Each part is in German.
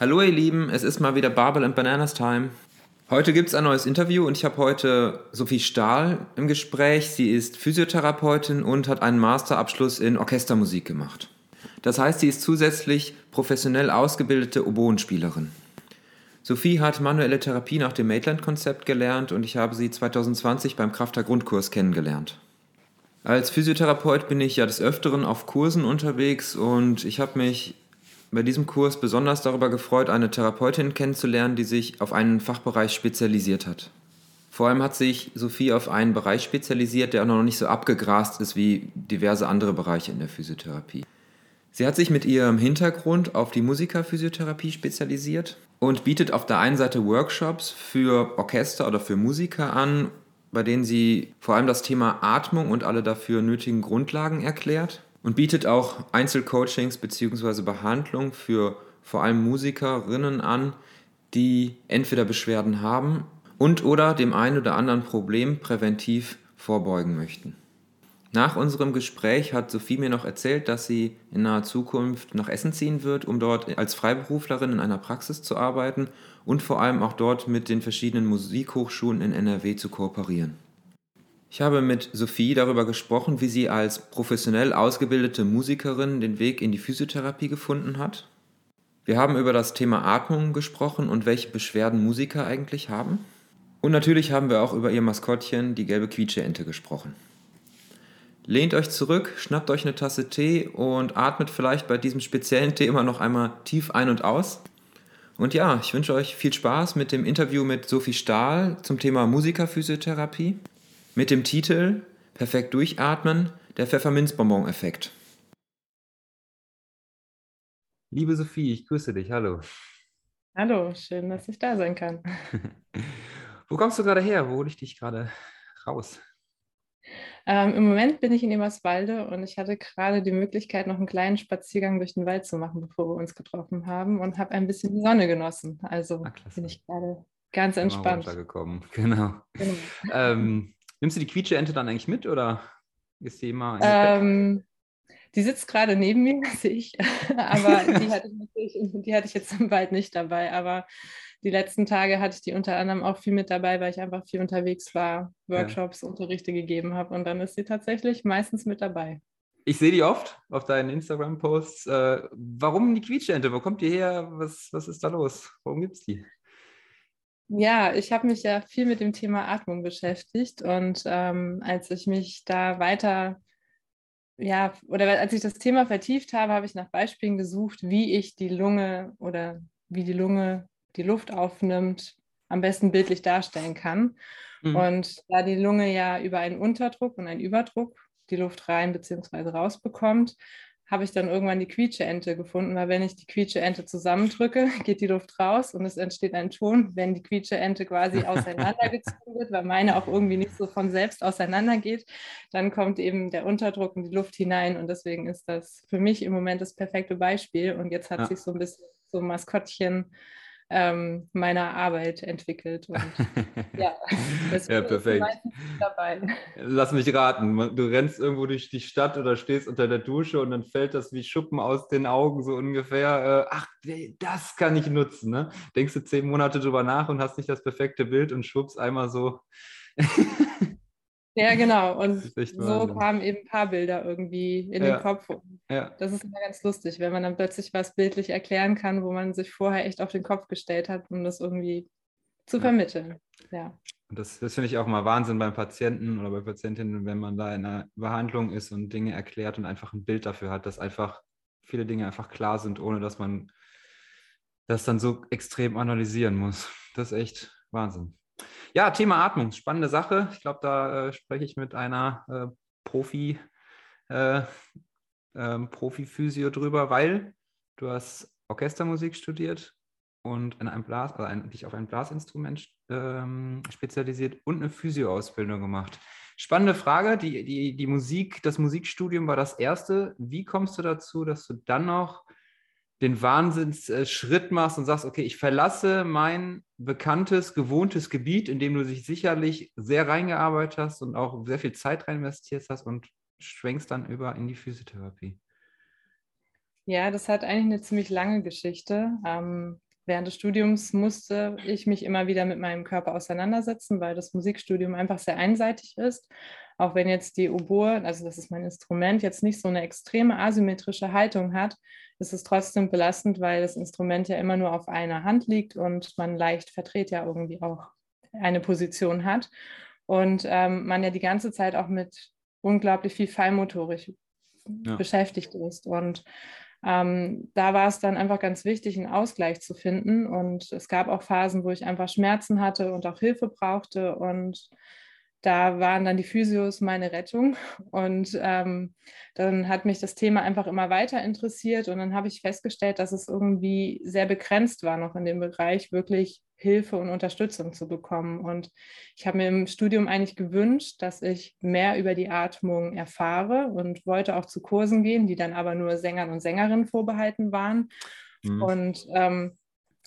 Hallo ihr Lieben, es ist mal wieder Barbel and Bananas Time. Heute gibt es ein neues Interview und ich habe heute Sophie Stahl im Gespräch. Sie ist Physiotherapeutin und hat einen Masterabschluss in Orchestermusik gemacht. Das heißt, sie ist zusätzlich professionell ausgebildete Oboenspielerin. Sophie hat manuelle Therapie nach dem Maitland-Konzept gelernt und ich habe sie 2020 beim Krafter Grundkurs kennengelernt. Als Physiotherapeut bin ich ja des Öfteren auf Kursen unterwegs und ich habe mich bei diesem Kurs besonders darüber gefreut, eine Therapeutin kennenzulernen, die sich auf einen Fachbereich spezialisiert hat. Vor allem hat sich Sophie auf einen Bereich spezialisiert, der auch noch nicht so abgegrast ist wie diverse andere Bereiche in der Physiotherapie. Sie hat sich mit ihrem Hintergrund auf die Musikerphysiotherapie spezialisiert und bietet auf der einen Seite Workshops für Orchester oder für Musiker an, bei denen sie vor allem das Thema Atmung und alle dafür nötigen Grundlagen erklärt und bietet auch Einzelcoachings bzw. Behandlung für vor allem Musikerinnen an, die entweder Beschwerden haben und oder dem einen oder anderen Problem präventiv vorbeugen möchten. Nach unserem Gespräch hat Sophie mir noch erzählt, dass sie in naher Zukunft nach Essen ziehen wird, um dort als Freiberuflerin in einer Praxis zu arbeiten und vor allem auch dort mit den verschiedenen Musikhochschulen in NRW zu kooperieren. Ich habe mit Sophie darüber gesprochen, wie sie als professionell ausgebildete Musikerin den Weg in die Physiotherapie gefunden hat. Wir haben über das Thema Atmung gesprochen und welche Beschwerden Musiker eigentlich haben. Und natürlich haben wir auch über ihr Maskottchen, die gelbe Quietscheente, gesprochen. Lehnt euch zurück, schnappt euch eine Tasse Tee und atmet vielleicht bei diesem speziellen Thema noch einmal tief ein und aus. Und ja, ich wünsche euch viel Spaß mit dem Interview mit Sophie Stahl zum Thema Musikerphysiotherapie mit dem Titel Perfekt durchatmen, der Pfefferminzbonbon-Effekt. Liebe Sophie, ich grüße dich. Hallo. Hallo, schön, dass ich da sein kann. Wo kommst du gerade her? Wo hole ich dich gerade raus? Ähm, Im Moment bin ich in Eberswalde und ich hatte gerade die Möglichkeit, noch einen kleinen Spaziergang durch den Wald zu machen, bevor wir uns getroffen haben und habe ein bisschen die Sonne genossen. Also ah, bin ich gerade ganz entspannt. Gekommen. Genau. genau. ähm, Nimmst du die Quietsche-Ente dann eigentlich mit oder ist die immer? Ähm, die sitzt gerade neben mir, sehe ich. aber die hatte, ich die hatte ich jetzt im Wald nicht dabei. Aber die letzten Tage hatte ich die unter anderem auch viel mit dabei, weil ich einfach viel unterwegs war, Workshops, ja. Unterrichte gegeben habe. Und dann ist sie tatsächlich meistens mit dabei. Ich sehe die oft auf deinen Instagram-Posts. Äh, warum die Quietscheente? Wo kommt die her? Was, was ist da los? Warum gibt es die? Ja, ich habe mich ja viel mit dem Thema Atmung beschäftigt und ähm, als ich mich da weiter, ja, oder als ich das Thema vertieft habe, habe ich nach Beispielen gesucht, wie ich die Lunge oder wie die Lunge die Luft aufnimmt, am besten bildlich darstellen kann. Mhm. Und da die Lunge ja über einen Unterdruck und einen Überdruck die Luft rein bzw. rausbekommt, habe ich dann irgendwann die Quietscheente gefunden, weil wenn ich die Quietscheente zusammendrücke, geht die Luft raus und es entsteht ein Ton, wenn die Quietscheente quasi auseinandergezogen wird, weil meine auch irgendwie nicht so von selbst auseinandergeht, dann kommt eben der Unterdruck und die Luft hinein und deswegen ist das für mich im Moment das perfekte Beispiel und jetzt hat ja. sich so ein bisschen so ein Maskottchen ähm, meiner Arbeit entwickelt. Und, ja, ja, perfekt. Dabei. Lass mich raten, du rennst irgendwo durch die Stadt oder stehst unter der Dusche und dann fällt das wie Schuppen aus den Augen so ungefähr. Äh, ach, das kann ich nutzen. Ne? Denkst du zehn Monate drüber nach und hast nicht das perfekte Bild und schwupps einmal so. Ja, genau. Und so kamen eben ein paar Bilder irgendwie in ja. den Kopf. Ja. Das ist immer ganz lustig, wenn man dann plötzlich was bildlich erklären kann, wo man sich vorher echt auf den Kopf gestellt hat, um das irgendwie zu vermitteln. Ja. Und das, das finde ich auch mal Wahnsinn beim Patienten oder bei Patientinnen, wenn man da in einer Behandlung ist und Dinge erklärt und einfach ein Bild dafür hat, dass einfach viele Dinge einfach klar sind, ohne dass man das dann so extrem analysieren muss. Das ist echt Wahnsinn. Ja, Thema Atmung, spannende Sache. Ich glaube, da äh, spreche ich mit einer äh, Profi, äh, ähm, Profi-Physio drüber, weil du hast Orchestermusik studiert und in einem Blas, also ein, dich auf ein Blasinstrument ähm, spezialisiert und eine Physio-Ausbildung gemacht. Spannende Frage. Die, die, die Musik, das Musikstudium war das erste. Wie kommst du dazu, dass du dann noch den Wahnsinnsschritt machst und sagst, okay, ich verlasse mein bekanntes, gewohntes Gebiet, in dem du dich sicherlich sehr reingearbeitet hast und auch sehr viel Zeit rein investiert hast und schwenkst dann über in die Physiotherapie? Ja, das hat eigentlich eine ziemlich lange Geschichte. Ähm, während des Studiums musste ich mich immer wieder mit meinem Körper auseinandersetzen, weil das Musikstudium einfach sehr einseitig ist. Auch wenn jetzt die Oboe, also das ist mein Instrument, jetzt nicht so eine extreme asymmetrische Haltung hat, ist es trotzdem belastend, weil das Instrument ja immer nur auf einer Hand liegt und man leicht verdreht ja irgendwie auch eine Position hat. Und ähm, man ja die ganze Zeit auch mit unglaublich viel Feinmotorik ja. beschäftigt ist. Und ähm, da war es dann einfach ganz wichtig, einen Ausgleich zu finden. Und es gab auch Phasen, wo ich einfach Schmerzen hatte und auch Hilfe brauchte. Und da waren dann die Physios meine Rettung. Und ähm, dann hat mich das Thema einfach immer weiter interessiert. Und dann habe ich festgestellt, dass es irgendwie sehr begrenzt war, noch in dem Bereich wirklich Hilfe und Unterstützung zu bekommen. Und ich habe mir im Studium eigentlich gewünscht, dass ich mehr über die Atmung erfahre und wollte auch zu Kursen gehen, die dann aber nur Sängern und Sängerinnen vorbehalten waren. Mhm. Und ähm,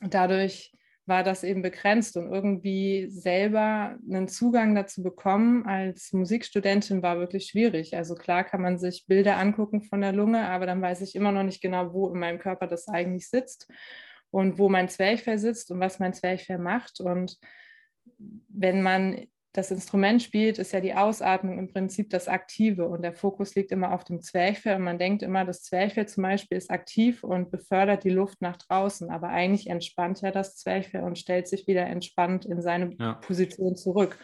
dadurch war das eben begrenzt und irgendwie selber einen Zugang dazu bekommen als Musikstudentin war wirklich schwierig. Also klar kann man sich Bilder angucken von der Lunge, aber dann weiß ich immer noch nicht genau, wo in meinem Körper das eigentlich sitzt und wo mein Zwerchfell sitzt und was mein Zwerchfell macht. Und wenn man das Instrument spielt, ist ja die Ausatmung im Prinzip das Aktive und der Fokus liegt immer auf dem Zwerchfell und man denkt immer, das Zwerchfell zum Beispiel ist aktiv und befördert die Luft nach draußen, aber eigentlich entspannt ja das Zwerchfell und stellt sich wieder entspannt in seine ja. Position zurück.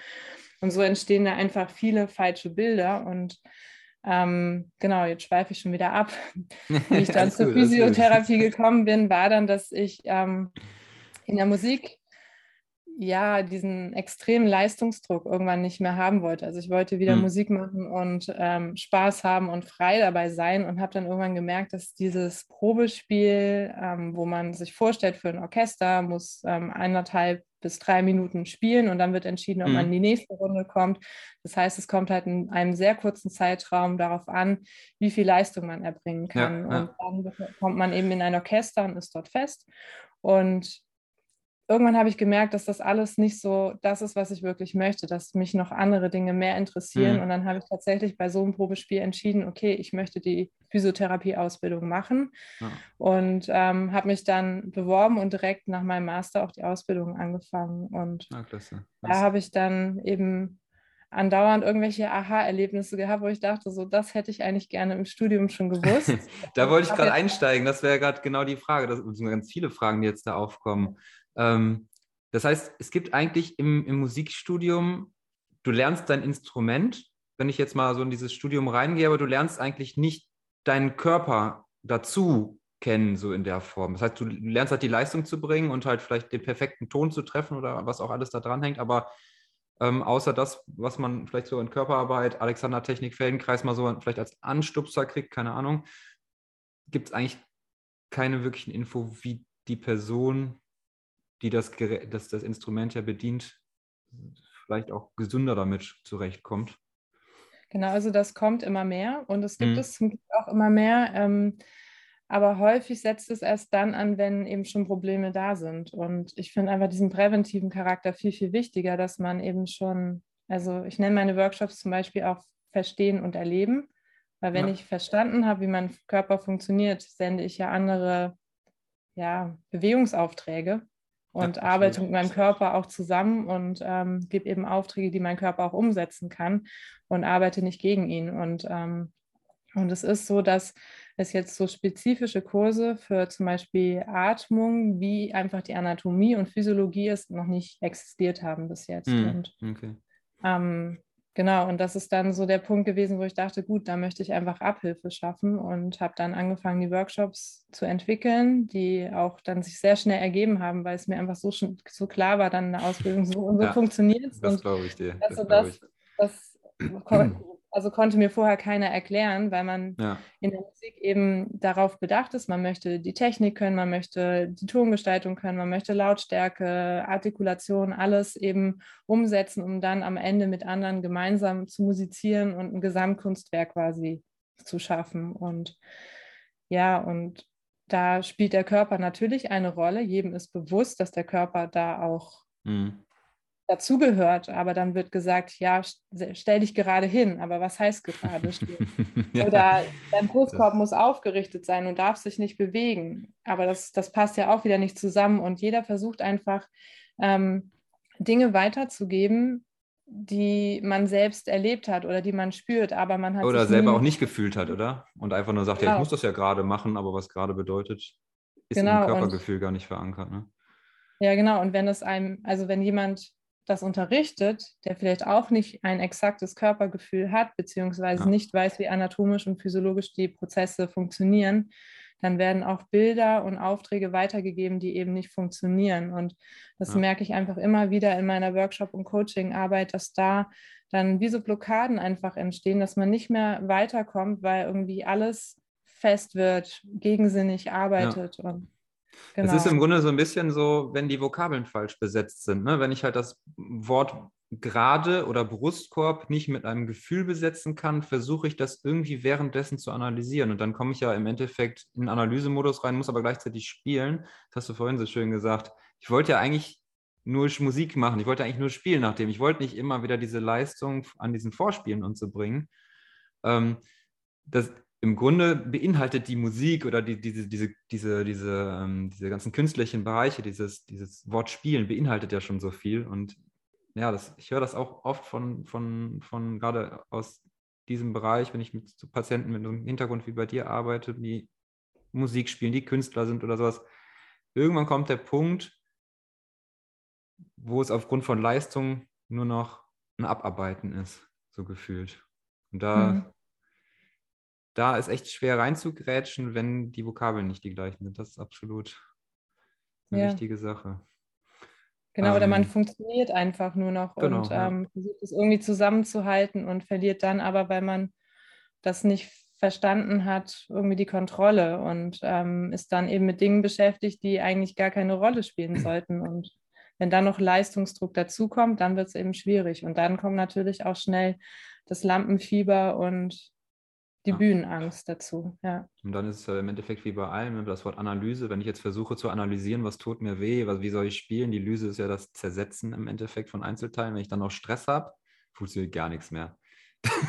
Und so entstehen da einfach viele falsche Bilder und ähm, genau, jetzt schweife ich schon wieder ab. Wie ich dann zur Physiotherapie gekommen bin, war dann, dass ich ähm, in der Musik ja diesen extremen Leistungsdruck irgendwann nicht mehr haben wollte. Also ich wollte wieder mhm. Musik machen und ähm, Spaß haben und frei dabei sein und habe dann irgendwann gemerkt, dass dieses Probespiel, ähm, wo man sich vorstellt für ein Orchester, muss ähm, eineinhalb bis drei Minuten spielen und dann wird entschieden, ob mhm. man in die nächste Runde kommt. Das heißt, es kommt halt in einem sehr kurzen Zeitraum darauf an, wie viel Leistung man erbringen kann. Ja, ja. Und dann kommt man eben in ein Orchester und ist dort fest. Und irgendwann habe ich gemerkt, dass das alles nicht so das ist, was ich wirklich möchte, dass mich noch andere Dinge mehr interessieren. Mhm. Und dann habe ich tatsächlich bei so einem Probespiel entschieden, okay, ich möchte die Physiotherapie-Ausbildung machen ja. und ähm, habe mich dann beworben und direkt nach meinem Master auch die Ausbildung angefangen. Und ja, da habe ich dann eben andauernd irgendwelche Aha-Erlebnisse gehabt, wo ich dachte, so das hätte ich eigentlich gerne im Studium schon gewusst. da wollte ich gerade einsteigen, das wäre gerade genau die Frage. Das sind ganz viele Fragen, die jetzt da aufkommen. Ähm, das heißt, es gibt eigentlich im, im Musikstudium, du lernst dein Instrument, wenn ich jetzt mal so in dieses Studium reingehe, aber du lernst eigentlich nicht deinen Körper dazu kennen, so in der Form. Das heißt, du lernst halt die Leistung zu bringen und halt vielleicht den perfekten Ton zu treffen oder was auch alles da dran hängt, aber ähm, außer das, was man vielleicht so in Körperarbeit, Alexander Technik Feldenkreis mal so vielleicht als Anstupser kriegt, keine Ahnung, gibt es eigentlich keine wirklichen Info, wie die Person die das, das, das Instrument ja bedient, vielleicht auch gesünder damit zurechtkommt. Genau, also das kommt immer mehr und es gibt mhm. es auch immer mehr. Ähm, aber häufig setzt es erst dann an, wenn eben schon Probleme da sind. Und ich finde einfach diesen präventiven Charakter viel, viel wichtiger, dass man eben schon, also ich nenne meine Workshops zum Beispiel auch Verstehen und Erleben. Weil wenn ja. ich verstanden habe, wie mein Körper funktioniert, sende ich ja andere ja, Bewegungsaufträge und ja, arbeite mit meinem Körper auch zusammen und ähm, gebe eben Aufträge, die mein Körper auch umsetzen kann und arbeite nicht gegen ihn. Und, ähm, und es ist so, dass es jetzt so spezifische Kurse für zum Beispiel Atmung, wie einfach die Anatomie und Physiologie ist, noch nicht existiert haben bis jetzt. Mm, und okay. ähm, Genau, und das ist dann so der Punkt gewesen, wo ich dachte, gut, da möchte ich einfach Abhilfe schaffen und habe dann angefangen, die Workshops zu entwickeln, die auch dann sich sehr schnell ergeben haben, weil es mir einfach so, schon, so klar war, dann eine Ausbildung so und so ja, funktioniert. Das glaube ich dir. Also das, das, das, also konnte mir vorher keiner erklären, weil man Ja. in der Musik eben darauf bedacht ist, man möchte die Technik können, man möchte die Tongestaltung können, man möchte Lautstärke, Artikulation, alles eben umsetzen, um dann am Ende mit anderen gemeinsam zu musizieren und ein Gesamtkunstwerk quasi zu schaffen. Und ja, und da spielt der Körper natürlich eine Rolle. Jedem ist bewusst, dass der Körper da auch Mhm. Dazugehört, aber dann wird gesagt, ja, st- stell dich gerade hin. Aber was heißt gerade stehen? Oder dein Brustkorb muss aufgerichtet sein und darf sich nicht bewegen. Aber das, das passt ja auch wieder nicht zusammen. Und jeder versucht einfach, ähm, Dinge weiterzugeben, die man selbst erlebt hat oder die man spürt, aber man hat Oder selber auch nicht gefühlt hat, oder? Und einfach nur sagt, ja, ich Genau. muss das ja gerade machen, aber was gerade bedeutet, ist Genau, im und- Körpergefühl gar nicht verankert. Ne? Ja, genau. Und wenn es einem, also wenn jemand das unterrichtet, der vielleicht auch nicht ein exaktes Körpergefühl hat, beziehungsweise Ja. nicht weiß, wie anatomisch und physiologisch die Prozesse funktionieren, dann werden auch Bilder und Aufträge weitergegeben, die eben nicht funktionieren. Und das Ja. merke ich einfach immer wieder in meiner Workshop- und Coaching-Arbeit, dass da dann wie so Blockaden einfach entstehen, dass man nicht mehr weiterkommt, weil irgendwie alles fest wird, gegensinnig arbeitet. Und, genau. Es ist im Grunde so ein bisschen so, wenn die Vokabeln falsch besetzt sind. Ne? Wenn ich halt das Wort gerade oder Brustkorb nicht mit einem Gefühl besetzen kann, versuche ich das irgendwie währenddessen zu analysieren. Und dann komme ich ja im Endeffekt in Analysemodus rein, muss aber gleichzeitig spielen. Das hast du vorhin so schön gesagt. Ich wollte ja eigentlich nur Musik machen. Ich wollte eigentlich nur spielen nach dem. Ich wollte nicht immer wieder diese Leistung an diesen Vorspielen und so bringen. Ähm, das, im Grunde beinhaltet die Musik oder die, diese, diese, diese, diese, ähm, diese ganzen künstlerischen Bereiche, dieses, dieses Wort Spielen beinhaltet ja schon so viel. Und ja, das, ich höre das auch oft von, von, von gerade aus diesem Bereich, wenn ich mit so Patienten mit einem Hintergrund wie bei dir arbeite, die Musik spielen, die Künstler sind oder sowas. Irgendwann kommt der Punkt, wo es aufgrund von Leistung nur noch ein Abarbeiten ist, so gefühlt. Und da, Mhm. Da ist echt schwer reinzugrätschen, wenn die Vokabeln nicht die gleichen sind. Das ist absolut eine Ja. wichtige Sache. Genau, oder man Ähm, funktioniert einfach nur noch genau, und ja. ähm, versucht es irgendwie zusammenzuhalten und verliert dann aber, weil man das nicht verstanden hat, irgendwie die Kontrolle und ähm, ist dann eben mit Dingen beschäftigt, die eigentlich gar keine Rolle spielen sollten. Und wenn dann noch Leistungsdruck dazukommt, dann wird es eben schwierig. Und dann kommt natürlich auch schnell das Lampenfieber und die Ja. Bühnenangst dazu. Ja, Und dann ist es im Endeffekt wie bei allem, ne, das Wort Analyse. Wenn ich jetzt versuche zu analysieren, was tut mir weh, was, wie soll ich spielen? Die Lyse ist ja das Zersetzen im Endeffekt von Einzelteilen. Wenn ich dann noch Stress habe, funktioniert gar nichts mehr.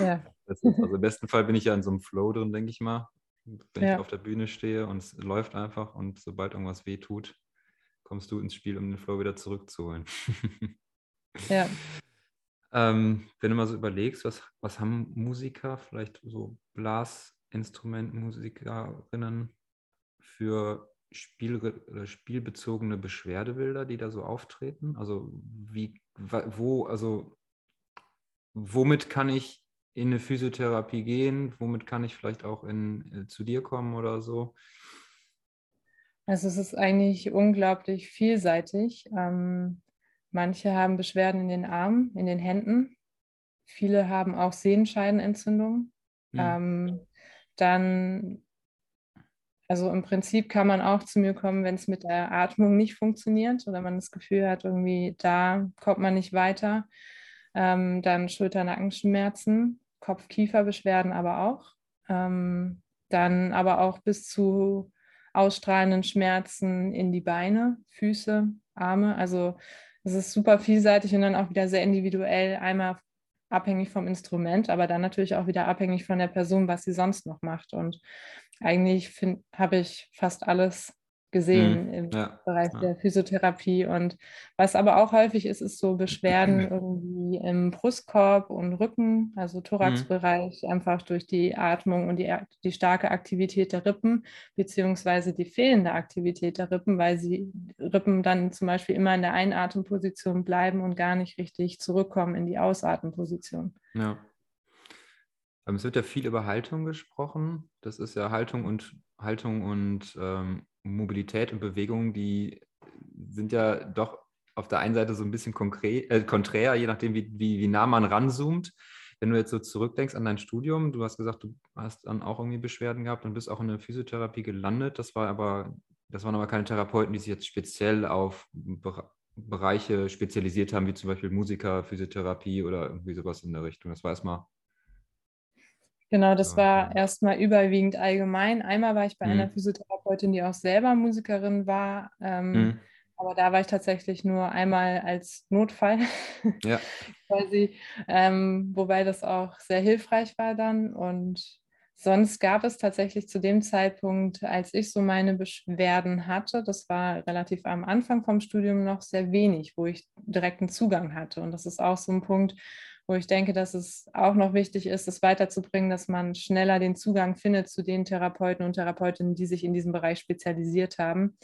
ja, ist, also im besten Fall bin ich ja in so einem Flow drin, denke ich mal. Wenn Ja. ich auf der Bühne stehe und es läuft einfach und sobald irgendwas weh tut, kommst du ins Spiel, um den Flow wieder zurückzuholen. ja. Ähm, wenn du mal so überlegst, was, was haben Musiker, vielleicht so Blasinstrumentmusikerinnen für Spiel, oder spielbezogene Beschwerdebilder, die da so auftreten? Also wie, wo, also womit kann ich in eine Physiotherapie gehen? Womit kann ich vielleicht auch in, äh, zu dir kommen oder so? Also es ist eigentlich unglaublich vielseitig. Ähm, manche haben Beschwerden in den Armen, in den Händen. Viele haben auch Sehenscheidenentzündungen. Hm. Ähm, dann, also im Prinzip kann man auch zu mir kommen, wenn es mit der Atmung nicht funktioniert oder man das Gefühl hat, irgendwie da kommt man nicht weiter. Ähm, dann Schulter-Nackenschmerzen, Kopf-Kiefer-Beschwerden aber auch. Ähm, dann aber auch bis zu ausstrahlenden Schmerzen in die Beine, Füße, Arme. Also es ist super vielseitig und dann auch wieder sehr individuell, einmal abhängig vom Instrument, aber dann natürlich auch wieder abhängig von der Person, was sie sonst noch macht. Und eigentlich habe ich fast alles gesehen im Ja, Bereich ja. der Physiotherapie. Und was aber auch häufig ist, ist so Beschwerden irgendwie im Brustkorb und Rücken, also Thoraxbereich, einfach durch die Atmung und die, die starke Aktivität der Rippen, beziehungsweise die fehlende Aktivität der Rippen, weil sie Rippen dann zum Beispiel immer in der Einatemposition bleiben und gar nicht richtig zurückkommen in die Ausatemposition. Ja. Ähm, Es wird ja viel über Haltung gesprochen. Das ist ja Haltung und Haltung und ähm, Mobilität und Bewegung, die sind ja doch auf der einen Seite so ein bisschen konkret, äh, konträr, je nachdem, wie, wie, wie nah man ranzoomt. Wenn du jetzt so zurückdenkst an dein Studium, du hast gesagt, du hast dann auch irgendwie Beschwerden gehabt und bist auch in der Physiotherapie gelandet. Das war aber, das waren aber keine Therapeuten, die sich jetzt speziell auf Bereiche spezialisiert haben, wie zum Beispiel Musiker, Physiotherapie oder irgendwie sowas in der Richtung. Das war erstmal. Genau, das war erstmal überwiegend allgemein. Einmal war ich bei mhm. einer Physiotherapeutin, die auch selber Musikerin war. Ähm, mhm. Aber da war ich tatsächlich nur einmal als Notfall, ja. quasi, ähm, wobei das auch sehr hilfreich war dann. Und sonst gab es tatsächlich zu dem Zeitpunkt, als ich so meine Beschwerden hatte, das war relativ am Anfang vom Studium noch sehr wenig, wo ich direkten Zugang hatte. Und das ist auch so ein Punkt, wo ich denke, dass es auch noch wichtig ist, das weiterzubringen, dass man schneller den Zugang findet zu den Therapeuten und Therapeutinnen, die sich in diesem Bereich spezialisiert haben.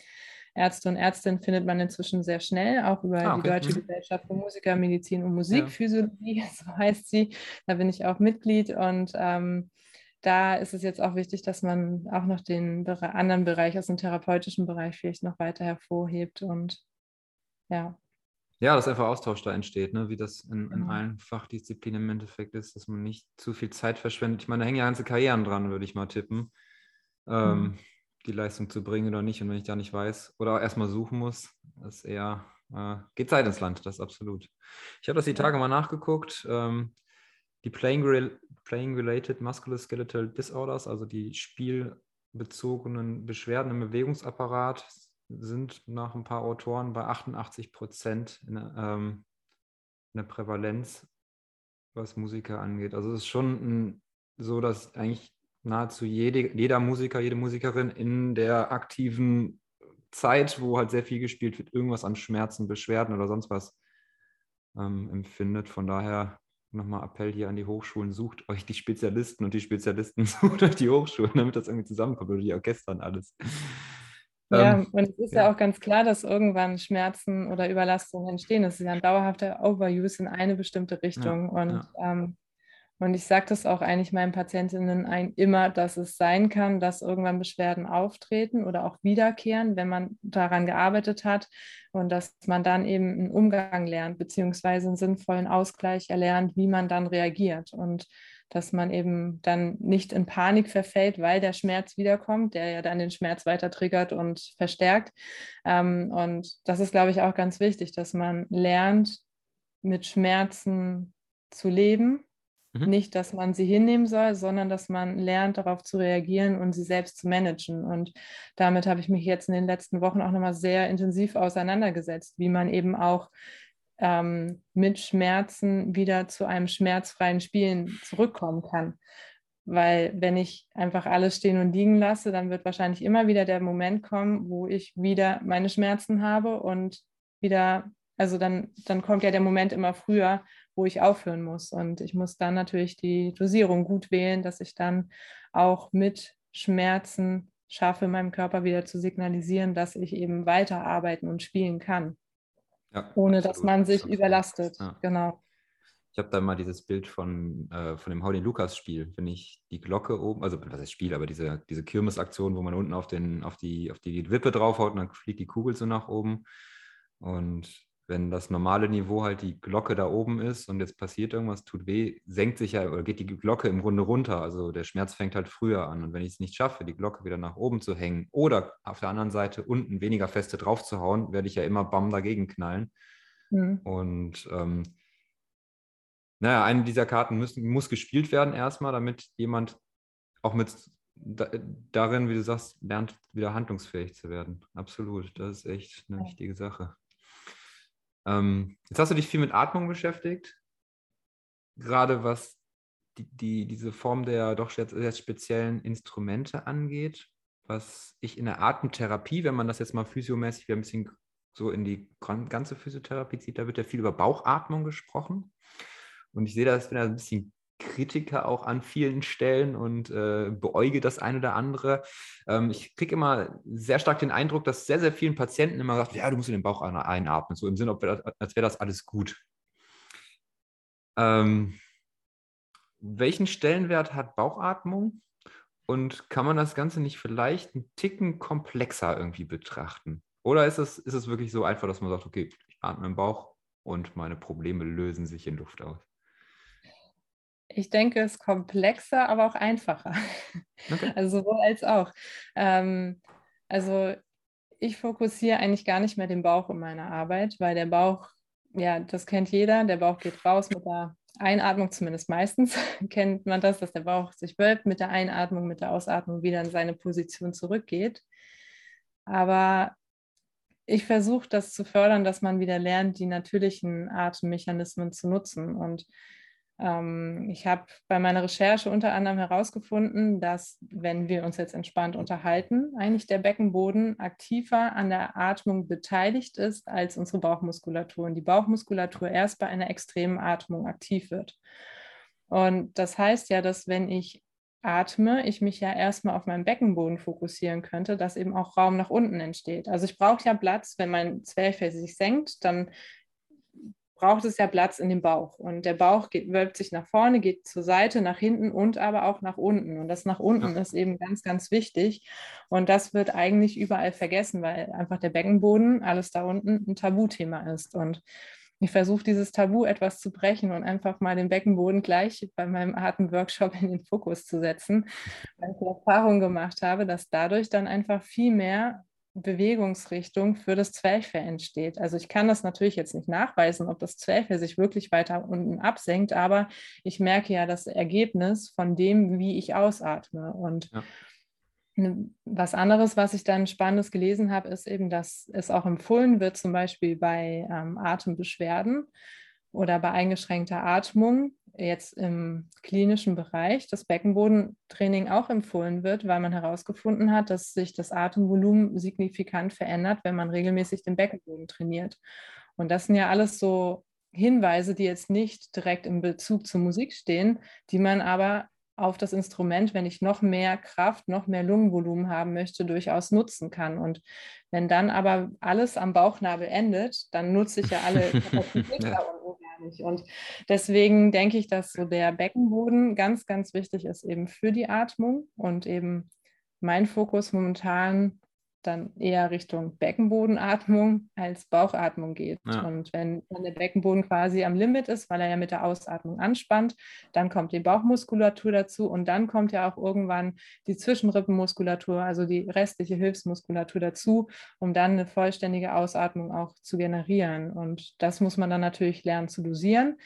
Ärzte und Ärztinnen findet man inzwischen sehr schnell, auch über ah, okay. die Deutsche mhm. Gesellschaft für Musiker, Medizin und Musikphysiologie, ja. so heißt sie. Da bin ich auch Mitglied und ähm, da ist es jetzt auch wichtig, dass man auch noch den anderen Bereich aus dem therapeutischen Bereich vielleicht noch weiter hervorhebt und ja. Ja, dass einfach Austausch da entsteht, ne? wie das in, in mhm. allen Fachdisziplinen im Endeffekt ist, dass man nicht zu viel Zeit verschwendet. Ich meine, da hängen ja ganze Karrieren dran, würde ich mal tippen. Ähm, mhm die Leistung zu bringen oder nicht. Und wenn ich da nicht weiß oder erstmal suchen muss, ist eher, äh, geht Zeit ins Land, das absolut. Ich habe das die Tage mal nachgeguckt. Ähm, die Playing-Related Playing Musculoskeletal Disorders, also die spielbezogenen Beschwerden im Bewegungsapparat, sind nach ein paar Autoren bei 88 Prozent in, ähm, in der Prävalenz, was Musiker angeht. Also es ist schon ein, so, dass eigentlich nahezu jede, jeder Musiker, jede Musikerin in der aktiven Zeit, wo halt sehr viel gespielt wird, irgendwas an Schmerzen, Beschwerden oder sonst was ähm, empfindet. Von daher nochmal Appell hier an die Hochschulen, sucht euch die Spezialisten und die Spezialisten sucht euch die Hochschulen, damit das irgendwie zusammenkommt oder die Orchester und alles. Ja, ähm, und es ist ja. ja. auch ganz klar, dass irgendwann Schmerzen oder Überlastungen entstehen. Das ist ja ein dauerhafter Overuse in eine bestimmte Richtung. Ja, und ja. Ähm, und ich sage das auch eigentlich meinen Patientinnen ein, immer, dass es sein kann, dass irgendwann Beschwerden auftreten oder auch wiederkehren, wenn man daran gearbeitet hat und dass man dann eben einen Umgang lernt, beziehungsweise einen sinnvollen Ausgleich erlernt, wie man dann reagiert und dass man eben dann nicht in Panik verfällt, weil der Schmerz wiederkommt, der ja dann den Schmerz weiter triggert und verstärkt. Ähm, und das ist, glaube ich, auch ganz wichtig, dass man lernt, mit Schmerzen zu leben Mhm. Nicht, dass man sie hinnehmen soll, sondern dass man lernt, darauf zu reagieren und sie selbst zu managen. Und damit habe ich mich jetzt in den letzten Wochen auch nochmal sehr intensiv auseinandergesetzt, wie man eben auch ähm, mit Schmerzen wieder zu einem schmerzfreien Spielen zurückkommen kann. Weil wenn ich einfach alles stehen und liegen lasse, dann wird wahrscheinlich immer wieder der Moment kommen, wo ich wieder meine Schmerzen habe und wieder, also dann, dann kommt ja der Moment immer früher, wo ich aufhören muss. Und ich muss dann natürlich die Dosierung gut wählen, dass ich dann auch mit Schmerzen schaffe, meinem Körper wieder zu signalisieren, dass ich eben weiterarbeiten und spielen kann. Ja, ohne absolut. dass man sich absolut. überlastet. Ja. Genau. Ich habe da mal dieses Bild von, äh, von dem Howley Lukas Spiel, wenn ich die Glocke oben, also was heißt Spiel, aber diese, diese Kirmesaktion, wo man unten auf, den, auf, die, auf die Wippe draufhaut und dann fliegt die Kugel so nach oben. Und wenn das normale Niveau halt die Glocke da oben ist und jetzt passiert irgendwas, tut weh, senkt sich ja oder geht die Glocke im Grunde runter. Also der Schmerz fängt halt früher an. Und wenn ich es nicht schaffe, die Glocke wieder nach oben zu hängen oder auf der anderen Seite unten weniger feste drauf zu hauen, werde ich ja immer bam dagegen knallen. Mhm. Und ähm, naja, eine dieser Karten müssen, muss gespielt werden erstmal, damit jemand auch mit da, darin, wie du sagst, lernt, wieder handlungsfähig zu werden. Absolut. Das ist echt eine wichtige Sache. Ähm, jetzt hast du dich viel mit Atmung beschäftigt, gerade was die, die, diese Form der doch sehr speziellen Instrumente angeht, was ich in der Atemtherapie, wenn man das jetzt mal physiomäßig ein bisschen so in die ganze Physiotherapie zieht, da wird ja viel über Bauchatmung gesprochen. Und ich sehe das, bin da ein bisschen Kritiker auch an vielen Stellen und äh, beäuge das eine oder andere. Ähm, ich kriege immer sehr stark den Eindruck, dass sehr, sehr vielen Patienten immer sagt, ja, du musst in den Bauch einatmen, so im Sinne, als wäre das alles gut. Ähm, welchen Stellenwert hat Bauchatmung und kann man das Ganze nicht vielleicht einen Ticken komplexer irgendwie betrachten? Oder ist es, ist es wirklich so einfach, dass man sagt, okay, ich atme im Bauch und meine Probleme lösen sich in Luft aus? Ich denke, es ist komplexer, aber auch einfacher. Okay. Also sowohl als auch. Ähm, also ich fokussiere eigentlich gar nicht mehr den Bauch in meiner Arbeit, weil der Bauch, ja, das kennt jeder, der Bauch geht raus mit der Einatmung, zumindest meistens kennt man das, dass der Bauch sich wölbt, mit der Einatmung, mit der Ausatmung wieder in seine Position zurückgeht. Aber ich versuche das zu fördern, dass man wieder lernt, die natürlichen Atemmechanismen zu nutzen. Und ich habe bei meiner Recherche unter anderem herausgefunden, dass wenn wir uns jetzt entspannt unterhalten, eigentlich der Beckenboden aktiver an der Atmung beteiligt ist als unsere Bauchmuskulatur und die Bauchmuskulatur erst bei einer extremen Atmung aktiv wird. Und das heißt ja, dass wenn ich atme, ich mich ja erstmal auf meinen Beckenboden fokussieren könnte, dass eben auch Raum nach unten entsteht. Also ich brauche ja Platz, wenn mein Zwerchfell sich senkt, dann braucht es ja Platz in dem Bauch. Und der Bauch geht, wölbt sich nach vorne, geht zur Seite, nach hinten und aber auch nach unten. Und das nach unten ja. ist eben ganz, ganz wichtig. Und das wird eigentlich überall vergessen, weil einfach der Beckenboden, alles da unten, ein Tabuthema ist. Und ich versuche dieses Tabu etwas zu brechen und einfach mal den Beckenboden gleich bei meinem Atemworkshop in den Fokus zu setzen, weil ich die Erfahrung gemacht habe, dass dadurch dann einfach viel mehr Bewegungsrichtung für das Zwerchfell entsteht. Also ich kann das natürlich jetzt nicht nachweisen, ob das Zwerchfell sich wirklich weiter unten absenkt, aber ich merke ja das Ergebnis von dem, wie ich ausatme. Und ja. was anderes, was ich dann Spannendes gelesen habe, ist eben, dass es auch empfohlen wird, zum Beispiel bei ähm, Atembeschwerden oder bei eingeschränkter Atmung, jetzt im klinischen Bereich das Beckenbodentraining auch empfohlen wird, weil man herausgefunden hat, dass sich das Atemvolumen signifikant verändert, wenn man regelmäßig den Beckenboden trainiert. Und das sind ja alles so Hinweise, die jetzt nicht direkt im Bezug zur Musik stehen, die man aber auf das Instrument, wenn ich noch mehr Kraft, noch mehr Lungenvolumen haben möchte, durchaus nutzen kann. Und wenn dann aber alles am Bauchnabel endet, dann nutze ich ja alle Kapazitäten da unten nicht. Und deswegen denke ich, dass so der Beckenboden ganz, ganz wichtig ist eben für die Atmung und eben mein Fokus momentan dann eher Richtung Beckenbodenatmung als Bauchatmung geht. Ja. Und wenn, wenn der Beckenboden quasi am Limit ist, weil er ja mit der Ausatmung anspannt, dann kommt die Bauchmuskulatur dazu und dann kommt ja auch irgendwann die Zwischenrippenmuskulatur, also die restliche Hilfsmuskulatur dazu, um dann eine vollständige Ausatmung auch zu generieren. Und das muss man dann natürlich lernen zu dosieren.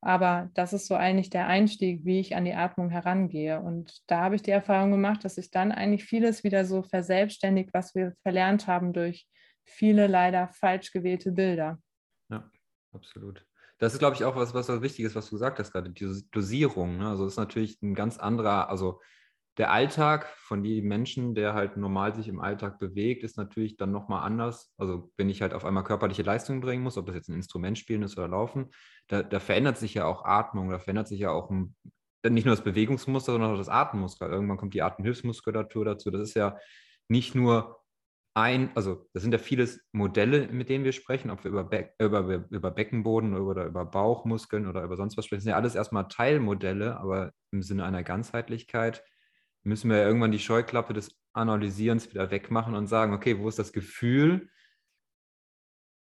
Aber das ist so eigentlich der Einstieg, wie ich an die Atmung herangehe. Und da habe ich die Erfahrung gemacht, dass sich dann eigentlich vieles wieder so verselbstständigt, was wir verlernt haben durch viele leider falsch gewählte Bilder. Ja, absolut. Das ist, glaube ich, auch was, was, was Wichtiges, was du gesagt hast gerade, die Dosierung. Ne? Also das ist natürlich ein ganz anderer, also der Alltag von jedem Menschen, der halt normal sich im Alltag bewegt, ist natürlich dann nochmal anders. Also wenn ich halt auf einmal körperliche Leistungen bringen muss, ob das jetzt ein Instrument spielen ist oder laufen, da, da verändert sich ja auch Atmung, da verändert sich ja auch ein, nicht nur das Bewegungsmuster, sondern auch das Atemmuster. Irgendwann kommt die Atemhilfsmuskulatur dazu. Das ist ja nicht nur ein, also das sind ja viele Modelle, mit denen wir sprechen, ob wir über, Be über, über Beckenboden oder über Bauchmuskeln oder über sonst was sprechen. Das sind ja alles erstmal Teilmodelle, aber im Sinne einer Ganzheitlichkeit müssen wir ja irgendwann die Scheuklappe des Analysierens wieder wegmachen und sagen, okay, wo ist das Gefühl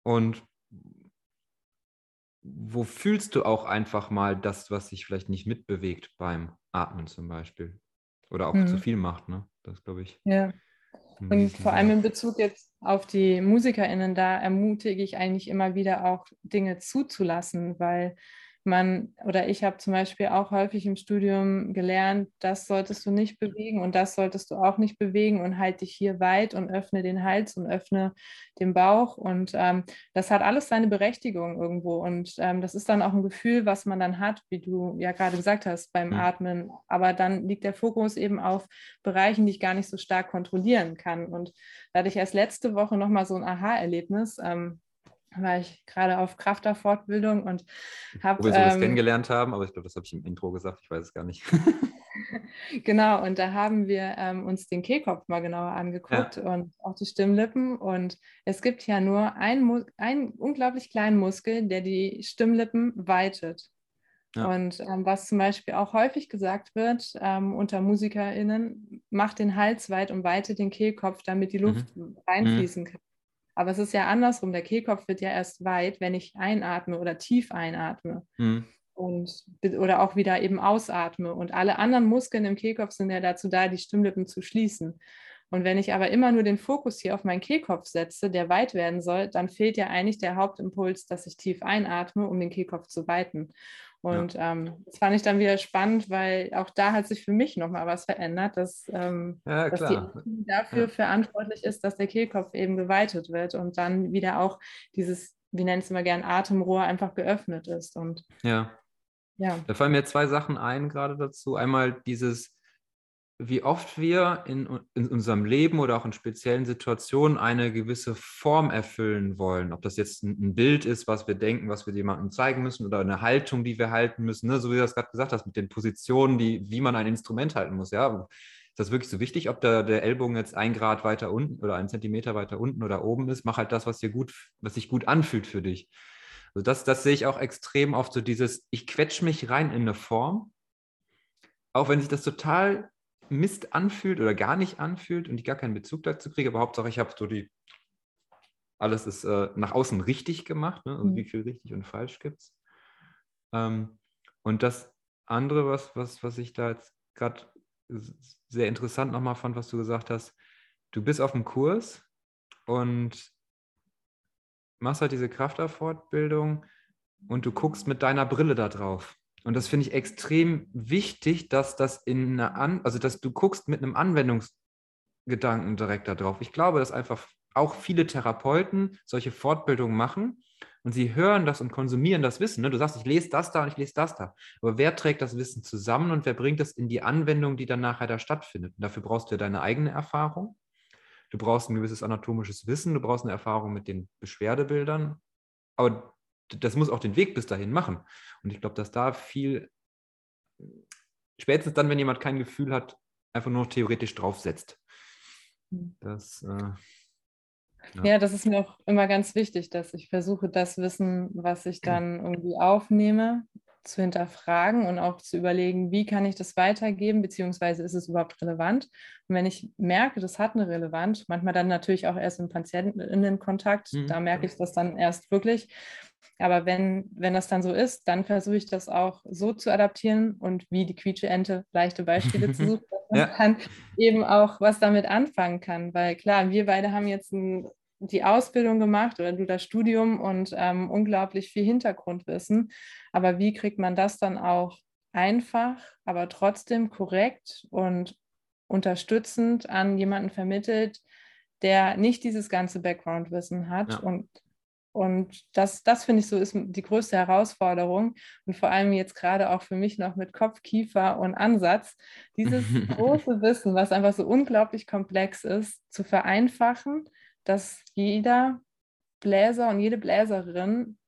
und wo fühlst du auch einfach mal das, was sich vielleicht nicht mitbewegt beim Atmen zum Beispiel oder auch hm. zu mhm. viel macht, ne? Das glaube ich. Ja. Und vor allem in Bezug jetzt auf die MusikerInnen, da ermutige ich eigentlich immer wieder auch Dinge zuzulassen, weil man oder ich habe zum Beispiel auch häufig im Studium gelernt, das solltest du nicht bewegen und das solltest du auch nicht bewegen und halt dich hier weit und öffne den Hals und öffne den Bauch und ähm, das hat alles seine Berechtigung irgendwo und ähm, das ist dann auch ein Gefühl, was man dann hat, wie du ja gerade gesagt hast beim mhm. Atmen, aber dann liegt der Fokus eben auf Bereichen, die ich gar nicht so stark kontrollieren kann und da hatte ich erst letzte Woche nochmal so ein Aha-Erlebnis. Ähm, war ich gerade auf Krafter-Fortbildung und habe. Wo wir sowas ähm, kennengelernt haben, aber ich glaube, das habe ich im Intro gesagt, ich weiß es gar nicht. genau, und da haben wir ähm, uns den Kehlkopf mal genauer angeguckt ja. und auch die Stimmlippen. Und es gibt ja nur einen, einen unglaublich kleinen Muskel, der die Stimmlippen weitet. Ja. Und ähm, was zum Beispiel auch häufig gesagt wird ähm, unter MusikerInnen, macht den Hals weit und weitet den Kehlkopf, damit die Luft mhm. reinfließen kann. Aber es ist ja andersrum. Der Kehlkopf wird ja erst weit, wenn ich einatme oder tief einatme. Mhm. und, oder auch wieder eben ausatme. Und alle anderen Muskeln im Kehlkopf sind ja dazu da, die Stimmlippen zu schließen. Und wenn ich aber immer nur den Fokus hier auf meinen Kehlkopf setze, der weit werden soll, dann fehlt ja eigentlich der Hauptimpuls, dass ich tief einatme, um den Kehlkopf zu weiten. Und ja. ähm, das fand ich dann wieder spannend, weil auch da hat sich für mich nochmal was verändert, dass, ähm, ja, dass die dafür ja. verantwortlich ist, dass der Kehlkopf eben geweitet wird und dann wieder auch dieses, wie nennt es immer gern, Atemrohr einfach geöffnet ist. Und ja. ja. Da fallen mir zwei Sachen ein gerade dazu. Einmal dieses, wie oft wir in, in, unserem Leben oder auch in speziellen Situationen eine gewisse Form erfüllen wollen. Ob das jetzt ein, Bild ist, was wir denken, was wir jemandem zeigen müssen oder eine Haltung, die wir halten müssen. Ne? So wie du das gerade gesagt hast, mit den Positionen, die, wie man ein Instrument halten muss. Ja? Ist das wirklich so wichtig, ob da der Ellbogen jetzt ein Grad weiter unten oder ein Zentimeter weiter unten oder oben ist? Mach halt das, was dir gut, was sich gut anfühlt für dich. Also das, das sehe ich auch extrem oft so dieses, ich quetsche mich rein in eine Form, auch wenn sich das total Mist anfühlt oder gar nicht anfühlt und ich gar keinen Bezug dazu kriege, aber Hauptsache ich habe so die, alles ist äh, nach außen richtig gemacht, ne? also mhm. wie viel richtig und falsch gibt es. Ähm, und das andere, was, was, was ich da jetzt gerade sehr interessant nochmal fand, was du gesagt hast, du bist auf dem Kurs und machst halt diese Krafterfortbildung und du guckst mit deiner Brille da drauf. Und das finde ich extrem wichtig, dass das in einer An also dass du guckst mit einem Anwendungsgedanken direkt darauf. Ich glaube, dass einfach auch viele Therapeuten solche Fortbildungen machen und sie hören das und konsumieren das Wissen. Ne? Du sagst, ich lese das da und ich lese das da. Aber wer trägt das Wissen zusammen und wer bringt es in die Anwendung, die dann nachher da stattfindet? Und dafür brauchst du ja deine eigene Erfahrung. Du brauchst ein gewisses anatomisches Wissen, du brauchst eine Erfahrung mit den Beschwerdebildern. Aber das muss auch den Weg bis dahin machen. Und ich glaube, dass da viel, spätestens dann, wenn jemand kein Gefühl hat, einfach nur theoretisch draufsetzt. Hm. Das, äh, ja. ja. das ist mir auch immer ganz wichtig, dass ich versuche, das Wissen, was ich dann irgendwie aufnehme, zu hinterfragen und auch zu überlegen, wie kann ich das weitergeben, beziehungsweise ist es überhaupt relevant. Und wenn ich merke, das hat eine Relevanz, manchmal dann natürlich auch erst im Patientinnenkontakt, mhm. da merke ich das dann erst wirklich. Aber wenn, wenn das dann so ist, dann versuche ich das auch so zu adaptieren und wie die Quietsche-Ente leichte Beispiele zu suchen, dass man ja. dann eben auch was damit anfangen kann. Weil klar, wir beide haben jetzt ein die Ausbildung gemacht oder du das Studium und ähm, unglaublich viel Hintergrundwissen. Aber wie kriegt man das dann auch einfach, aber trotzdem korrekt und unterstützend an jemanden vermittelt, der nicht dieses ganze Background-Wissen hat ja. und und das, das finde ich so, ist die größte Herausforderung. Und vor allem jetzt gerade auch für mich noch mit Kopf, Kiefer und Ansatz, dieses große Wissen, was einfach so unglaublich komplex ist, zu vereinfachen, dass jeder Bläser und jede Bläserin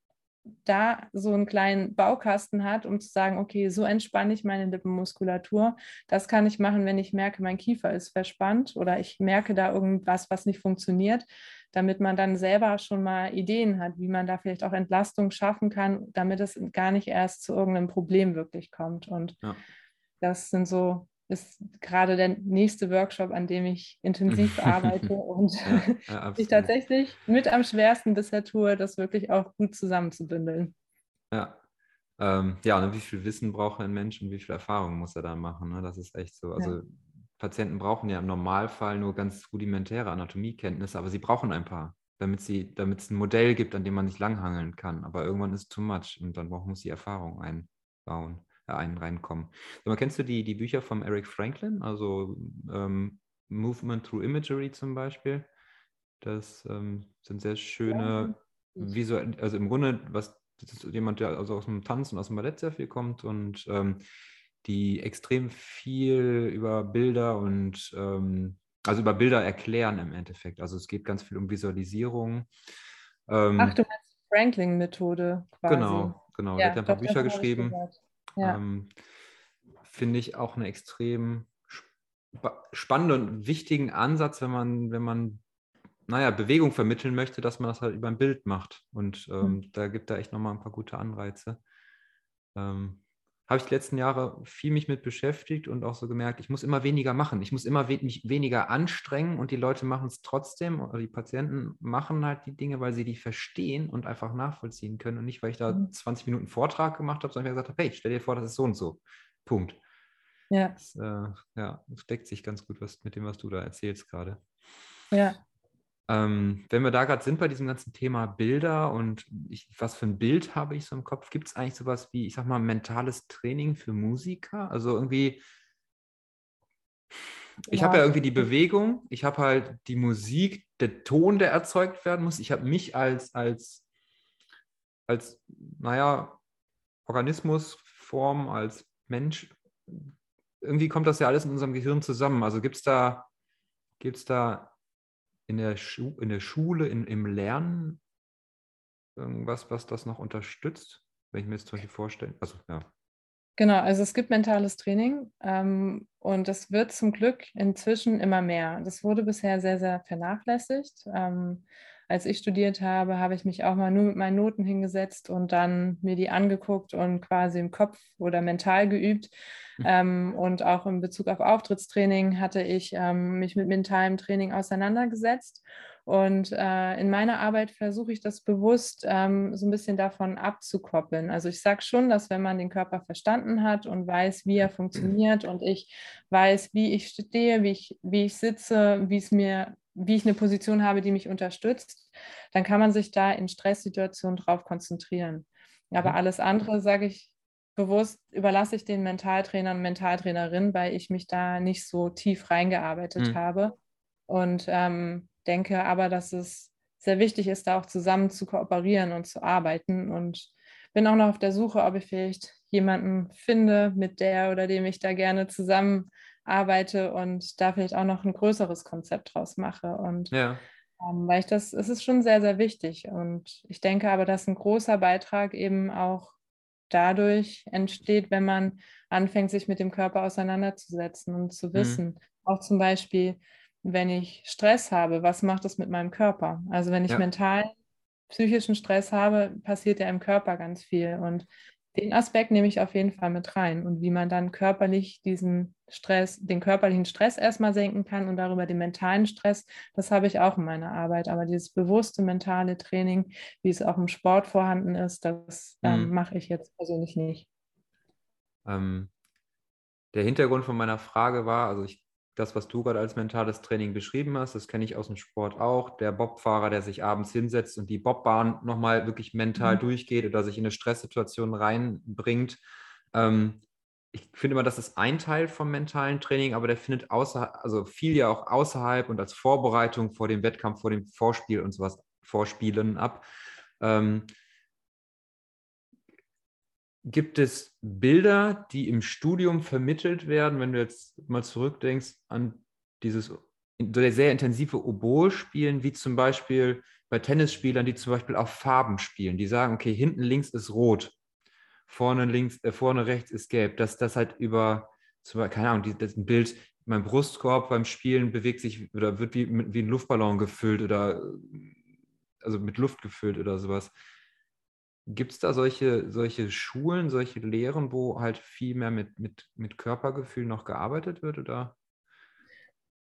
da so einen kleinen Baukasten hat, um zu sagen, okay, so entspanne ich meine Lippenmuskulatur. Das kann ich machen, wenn ich merke, mein Kiefer ist verspannt oder ich merke da irgendwas, was nicht funktioniert, damit man dann selber schon mal Ideen hat, wie man da vielleicht auch Entlastung schaffen kann, damit es gar nicht erst zu irgendeinem Problem wirklich kommt. Und ja. das sind so ist gerade der nächste Workshop, an dem ich intensiv arbeite und ja, ich tatsächlich mit am schwersten bisher tue, das wirklich auch gut zusammenzubündeln. Ja, ähm, ja, und wie viel Wissen braucht ein Mensch und wie viel Erfahrung muss er da machen? Ne? Das ist echt so. Also ja. Patienten brauchen ja im Normalfall nur ganz rudimentäre Anatomiekenntnisse, aber sie brauchen ein paar, damit sie, damit es ein Modell gibt, an dem man sich langhangeln kann. Aber irgendwann ist too much und dann muss die Erfahrung einbauen einen reinkommen. Aber kennst du die, die Bücher von Eric Franklin, also ähm, Movement Through Imagery zum Beispiel? Das ähm, sind sehr schöne visuell, also im Grunde, was das ist jemand, der also aus dem Tanz und aus dem Ballett sehr viel kommt und ähm, die extrem viel über Bilder und ähm, also über Bilder erklären im Endeffekt. Also es geht ganz viel um Visualisierung. Ähm, Ach, du meinst Franklin-Methode quasi. Genau, genau. Ja, er hat ein paar Bücher geschrieben. Ja. Ähm, Finde ich auch einen extrem sp spannenden und wichtigen Ansatz, wenn man, wenn man, naja, Bewegung vermitteln möchte, dass man das halt über ein Bild macht. Und ähm, mhm. da gibt er echt nochmal ein paar gute Anreize. Ähm, habe ich die letzten Jahre viel mich mit beschäftigt und auch so gemerkt, ich muss immer weniger machen. Ich muss immer we mich weniger anstrengen und die Leute machen es trotzdem oder die Patienten machen halt die Dinge, weil sie die verstehen und einfach nachvollziehen können und nicht, weil ich da mhm. 20 Minuten Vortrag gemacht habe, sondern ich gesagt habe, hey, stell dir vor, das ist so und so. Punkt. Ja. Das, äh, ja, das deckt sich ganz gut was, mit dem, was du da erzählst gerade. Ja. Ähm, wenn wir da gerade sind bei diesem ganzen Thema Bilder und ich, was für ein Bild habe ich so im Kopf, gibt es eigentlich sowas wie, ich sag mal, mentales Training für Musiker? Also irgendwie, ich ja. habe ja irgendwie die Bewegung, ich habe halt die Musik, der Ton, der erzeugt werden muss. Ich habe mich als, als, als, naja, Organismusform, als Mensch. Irgendwie kommt das ja alles in unserem Gehirn zusammen. Also gibt es da, gibt's da in der, Schu in der Schule, in, im Lernen irgendwas, was das noch unterstützt? Wenn ich mir jetzt zum Beispiel vorstelle. Also, ja. Genau, also es gibt mentales Training ähm, und das wird zum Glück inzwischen immer mehr. Das wurde bisher sehr, sehr vernachlässigt. Ähm, als ich studiert habe, habe ich mich auch mal nur mit meinen Noten hingesetzt und dann mir die angeguckt und quasi im Kopf oder mental geübt. Mhm. Ähm, und auch in Bezug auf Auftrittstraining hatte ich ähm, mich mit mentalem Training auseinandergesetzt. Und äh, in meiner Arbeit versuche ich das bewusst ähm, so ein bisschen davon abzukoppeln. Also ich sage schon, dass wenn man den Körper verstanden hat und weiß, wie er funktioniert und ich weiß, wie ich stehe, wie ich, wie ich sitze, wie es mir wie ich eine Position habe, die mich unterstützt, dann kann man sich da in Stresssituationen drauf konzentrieren. Aber mhm. alles andere, sage ich bewusst, überlasse ich den Mentaltrainern und Mentaltrainerinnen, weil ich mich da nicht so tief reingearbeitet mhm. habe. Und ähm, denke aber, dass es sehr wichtig ist, da auch zusammen zu kooperieren und zu arbeiten. Und bin auch noch auf der Suche, ob ich vielleicht jemanden finde, mit der oder dem ich da gerne zusammen arbeite und da vielleicht auch noch ein größeres Konzept draus mache. Und ja. ähm, weil ich das, es ist schon sehr, sehr wichtig. Und ich denke aber, dass ein großer Beitrag eben auch dadurch entsteht, wenn man anfängt, sich mit dem Körper auseinanderzusetzen und zu mhm. wissen. Mhm. Auch zum Beispiel, wenn ich Stress habe, was macht das mit meinem Körper? Also wenn ich ja. mental psychischen Stress habe, passiert ja im Körper ganz viel. Und den Aspekt nehme ich auf jeden Fall mit rein und wie man dann körperlich diesen Stress, den körperlichen Stress erstmal senken kann und darüber den mentalen Stress, das habe ich auch in meiner Arbeit. Aber dieses bewusste mentale Training, wie es auch im Sport vorhanden ist, das ähm, mhm. mache ich jetzt persönlich nicht. Ähm, der Hintergrund von meiner Frage war, also ich das, was du gerade als mentales Training beschrieben hast, das kenne ich aus dem Sport auch. Der Bobfahrer, der sich abends hinsetzt und die Bobbahn nochmal wirklich mental mhm. durchgeht oder sich in eine Stresssituation reinbringt. Ähm, ich finde immer, das ist ein Teil vom mentalen Training, aber der findet außer, also viel ja auch außerhalb und als Vorbereitung vor dem Wettkampf, vor dem Vorspiel und sowas, Vorspielen ab. Ähm, Gibt es Bilder, die im Studium vermittelt werden, wenn du jetzt mal zurückdenkst an dieses sehr intensive Oboe-Spielen, wie zum Beispiel bei Tennisspielern, die zum Beispiel auf Farben spielen, die sagen, okay, hinten links ist rot, vorne links, äh, vorne rechts ist gelb, dass das halt über, zum Beispiel, keine Ahnung, das Bild, mein Brustkorb beim Spielen bewegt sich oder wird wie, wie ein Luftballon gefüllt oder also mit Luft gefüllt oder sowas. Gibt es da solche, solche Schulen, solche Lehren, wo halt viel mehr mit, mit, mit Körpergefühl noch gearbeitet wird? Oder?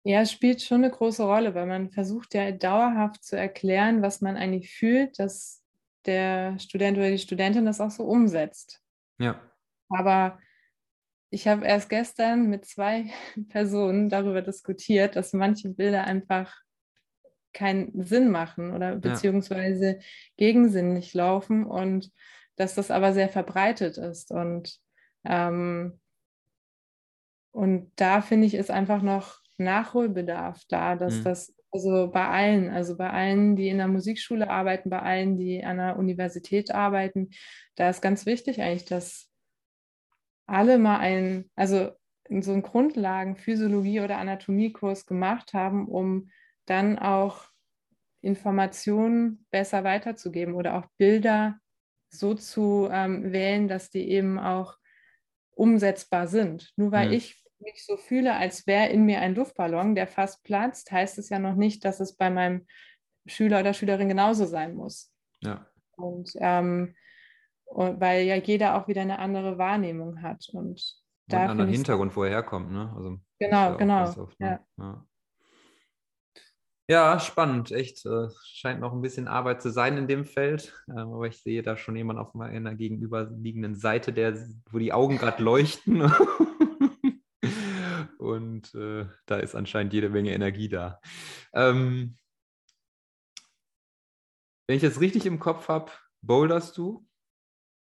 Ja, es spielt schon eine große Rolle, weil man versucht ja dauerhaft zu erklären, was man eigentlich fühlt, dass der Student oder die Studentin das auch so umsetzt. Ja. Aber ich habe erst gestern mit zwei Personen darüber diskutiert, dass manche Bilder einfach keinen Sinn machen oder beziehungsweise ja. gegensinnig laufen und dass das aber sehr verbreitet ist. Und, ähm, und da finde ich, ist einfach noch Nachholbedarf da, dass mhm. das also bei allen, also bei allen, die in der Musikschule arbeiten, bei allen, die an der Universität arbeiten, da ist ganz wichtig eigentlich, dass alle mal einen, also so einen Grundlagen Physiologie oder Anatomiekurs gemacht haben, um dann auch Informationen besser weiterzugeben oder auch Bilder so zu ähm, wählen, dass die eben auch umsetzbar sind. Nur weil mhm. ich mich so fühle, als wäre in mir ein Luftballon, der fast platzt, heißt es ja noch nicht, dass es bei meinem Schüler oder Schülerin genauso sein muss. Ja. Und, ähm, Und, weil ja jeder auch wieder eine andere Wahrnehmung hat. Und da einen anderen Hintergrund, wo er herkommt. Ne? Also, genau, ja genau. Oft, ne? ja. ja. Ja, spannend, echt. Äh, scheint noch ein bisschen Arbeit zu sein in dem Feld. Ähm, aber ich sehe da schon jemanden auf meiner gegenüberliegenden Seite, der, wo die Augen gerade leuchten. Und äh, da ist anscheinend jede Menge Energie da. Ähm, wenn ich das richtig im Kopf habe, boulderst du?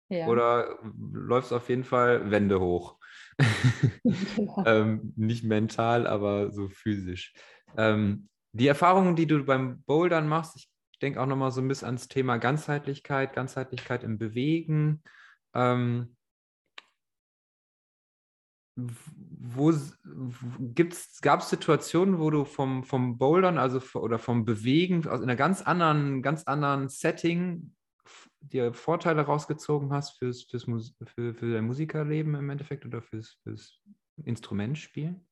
Ja. Oder läufst auf jeden Fall Wände hoch? ja. ähm, nicht mental, aber so physisch. Ähm, die Erfahrungen, die du beim Bouldern machst, ich denke auch nochmal so ein bisschen ans Thema Ganzheitlichkeit, Ganzheitlichkeit im Bewegen. Ähm, wo gab es Situationen, wo du vom, vom Bouldern, also oder vom Bewegen aus einer ganz anderen, ganz anderen Setting dir Vorteile rausgezogen hast fürs, fürs für, für dein Musikerleben im Endeffekt oder fürs, fürs Instrumentspielen?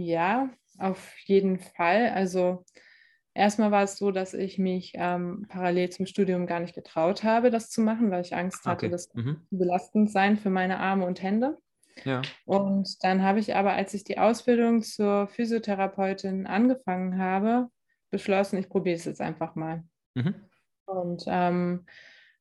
Ja, auf jeden Fall. Also erstmal war es so, dass ich mich ähm, parallel zum Studium gar nicht getraut habe, das zu machen, weil ich Angst hatte, okay. das mhm. belastend sein für meine Arme und Hände. Ja. Und dann habe ich aber, als ich die Ausbildung zur Physiotherapeutin angefangen habe, beschlossen, ich probiere es jetzt einfach mal. Mhm. Und ähm,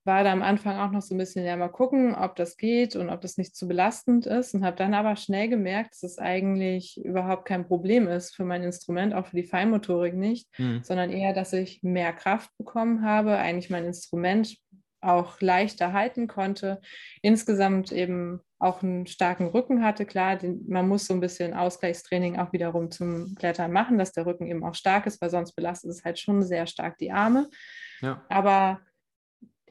war da am Anfang auch noch so ein bisschen, ja, mal gucken, ob das geht und ob das nicht zu belastend ist. Und habe dann aber schnell gemerkt, dass es eigentlich überhaupt kein Problem ist für mein Instrument, auch für die Feinmotorik nicht, mhm. sondern eher, dass ich mehr Kraft bekommen habe, eigentlich mein Instrument auch leichter halten konnte, insgesamt eben auch einen starken Rücken hatte. Klar, den, man muss so ein bisschen Ausgleichstraining auch wiederum zum Klettern machen, dass der Rücken eben auch stark ist, weil sonst belastet es halt schon sehr stark die Arme. Ja. Aber